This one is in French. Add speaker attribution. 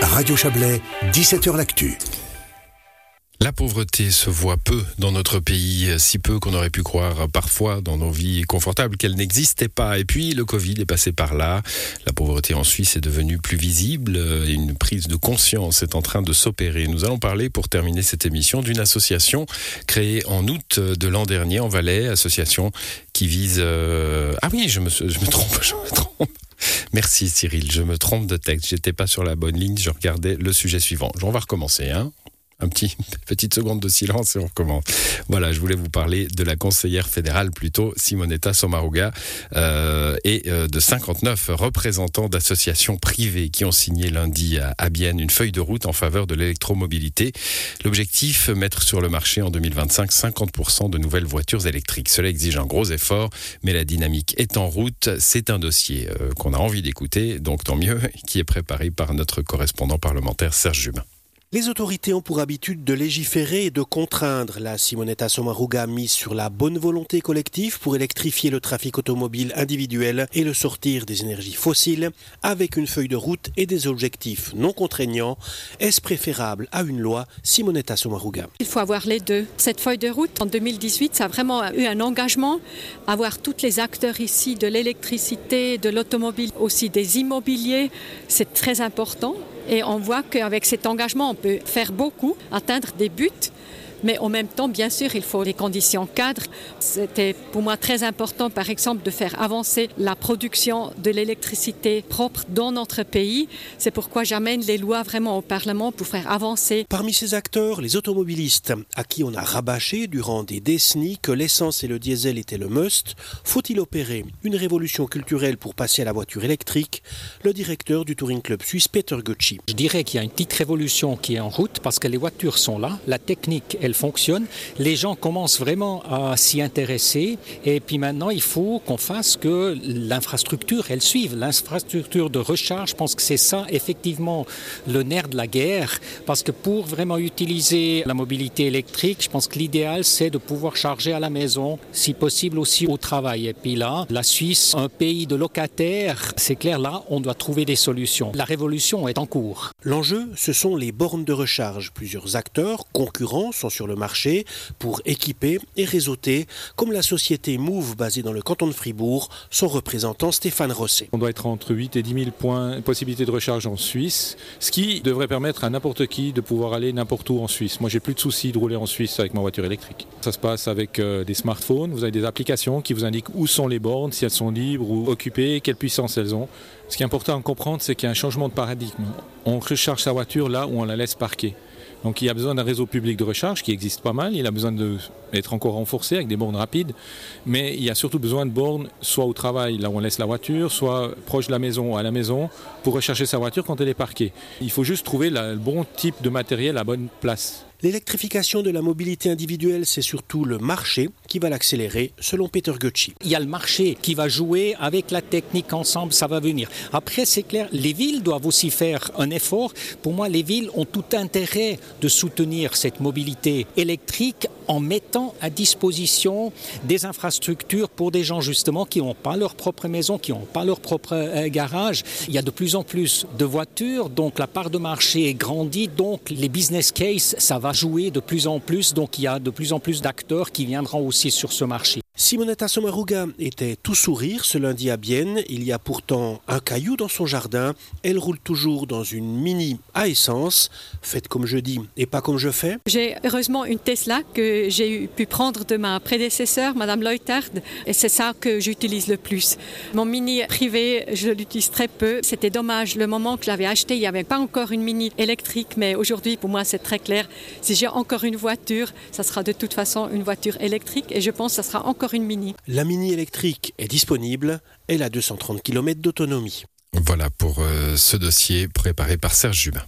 Speaker 1: Radio Chablais, 17h L'Actu.
Speaker 2: La pauvreté se voit peu dans notre pays, si peu qu'on aurait pu croire parfois dans nos vies confortables qu'elle n'existait pas. Et puis le Covid est passé par là. La pauvreté en Suisse est devenue plus visible une prise de conscience est en train de s'opérer. Nous allons parler pour terminer cette émission d'une association créée en août de l'an dernier en Valais, association qui vise... Euh, ah oui, je me trompe, je me trompe. Merci Cyril, je me trompe de texte, j'étais pas sur la bonne ligne, je regardais le sujet suivant. On va recommencer, hein un petit petite seconde de silence et on recommence. Voilà, je voulais vous parler de la conseillère fédérale plutôt Simonetta Sommaruga euh, et euh, de 59 représentants d'associations privées qui ont signé lundi à, à Bienne une feuille de route en faveur de l'électromobilité. L'objectif mettre sur le marché en 2025 50% de nouvelles voitures électriques. Cela exige un gros effort, mais la dynamique est en route. C'est un dossier euh, qu'on a envie d'écouter, donc tant mieux, qui est préparé par notre correspondant parlementaire Serge Jubin.
Speaker 3: Les autorités ont pour habitude de légiférer et de contraindre. La Simonetta Sommaruga mise sur la bonne volonté collective pour électrifier le trafic automobile individuel et le sortir des énergies fossiles avec une feuille de route et des objectifs non contraignants. Est-ce préférable à une loi Simonetta Sommaruga?
Speaker 4: Il faut avoir les deux. Cette feuille de route en 2018, ça a vraiment eu un engagement. Avoir tous les acteurs ici de l'électricité, de l'automobile, aussi des immobiliers, c'est très important. Et on voit qu'avec cet engagement, on peut faire beaucoup, atteindre des buts. Mais en même temps, bien sûr, il faut des conditions cadres. C'était pour moi très important, par exemple, de faire avancer la production de l'électricité propre dans notre pays. C'est pourquoi j'amène les lois vraiment au Parlement pour faire avancer.
Speaker 3: Parmi ces acteurs, les automobilistes, à qui on a rabâché durant des décennies que l'essence et le diesel étaient le must, faut-il opérer une révolution culturelle pour passer à la voiture électrique? Le directeur du Touring Club suisse, Peter Gucci.
Speaker 5: Je dirais qu'il y a une petite révolution qui est en route parce que les voitures sont là, la technique est elle fonctionne. Les gens commencent vraiment à s'y intéresser. Et puis maintenant, il faut qu'on fasse que l'infrastructure, elle suive. L'infrastructure de recharge, je pense que c'est ça, effectivement, le nerf de la guerre. Parce que pour vraiment utiliser la mobilité électrique, je pense que l'idéal, c'est de pouvoir charger à la maison, si possible aussi au travail. Et puis là, la Suisse, un pays de locataires, c'est clair, là, on doit trouver des solutions. La révolution est en cours.
Speaker 3: L'enjeu, ce sont les bornes de recharge. Plusieurs acteurs concurrents sont sur le marché pour équiper et réseauter, comme la société Move basée dans le canton de Fribourg, son représentant Stéphane Rosset.
Speaker 6: On doit être entre 8 et 10 000 points possibilités de recharge en Suisse, ce qui devrait permettre à n'importe qui de pouvoir aller n'importe où en Suisse. Moi, j'ai plus de soucis de rouler en Suisse avec ma voiture électrique. Ça se passe avec euh, des smartphones, vous avez des applications qui vous indiquent où sont les bornes, si elles sont libres ou occupées, quelle puissance elles ont. Ce qui est important à comprendre, c'est qu'il y a un changement de paradigme. On recharge sa voiture là où on la laisse parquer. Donc il y a besoin d'un réseau public de recharge qui existe pas mal, il a besoin d'être encore renforcé avec des bornes rapides, mais il y a surtout besoin de bornes soit au travail, là où on laisse la voiture, soit proche de la maison, à la maison, pour recharger sa voiture quand elle est parquée. Il faut juste trouver le bon type de matériel à bonne place.
Speaker 3: L'électrification de la mobilité individuelle, c'est surtout le marché qui va l'accélérer, selon Peter Gucci.
Speaker 5: Il y a le marché qui va jouer avec la technique ensemble, ça va venir. Après, c'est clair, les villes doivent aussi faire un effort. Pour moi, les villes ont tout intérêt de soutenir cette mobilité électrique en mettant à disposition des infrastructures pour des gens justement qui n'ont pas leur propre maison, qui n'ont pas leur propre euh, garage. Il y a de plus en plus de voitures, donc la part de marché est grandie, donc les business case, ça va jouer de plus en plus, donc il y a de plus en plus d'acteurs qui viendront aussi sur ce marché.
Speaker 3: Simonetta Sommaruga était tout sourire ce lundi à Bienne. Il y a pourtant un caillou dans son jardin. Elle roule toujours dans une mini à essence. Faites comme je dis et pas comme je fais.
Speaker 4: J'ai heureusement une Tesla que j'ai pu prendre de ma prédécesseur, Madame Leutard, et c'est ça que j'utilise le plus. Mon mini privé, je l'utilise très peu. C'était dommage. Le moment que je l'avais acheté, il n'y avait pas encore une mini électrique, mais aujourd'hui, pour moi, c'est très clair. Si j'ai encore une voiture, ça sera de toute façon une voiture électrique et je pense que ça sera encore une mini.
Speaker 3: La mini électrique est disponible, elle a 230 km d'autonomie.
Speaker 2: Voilà pour euh, ce dossier préparé par Serge Jubin.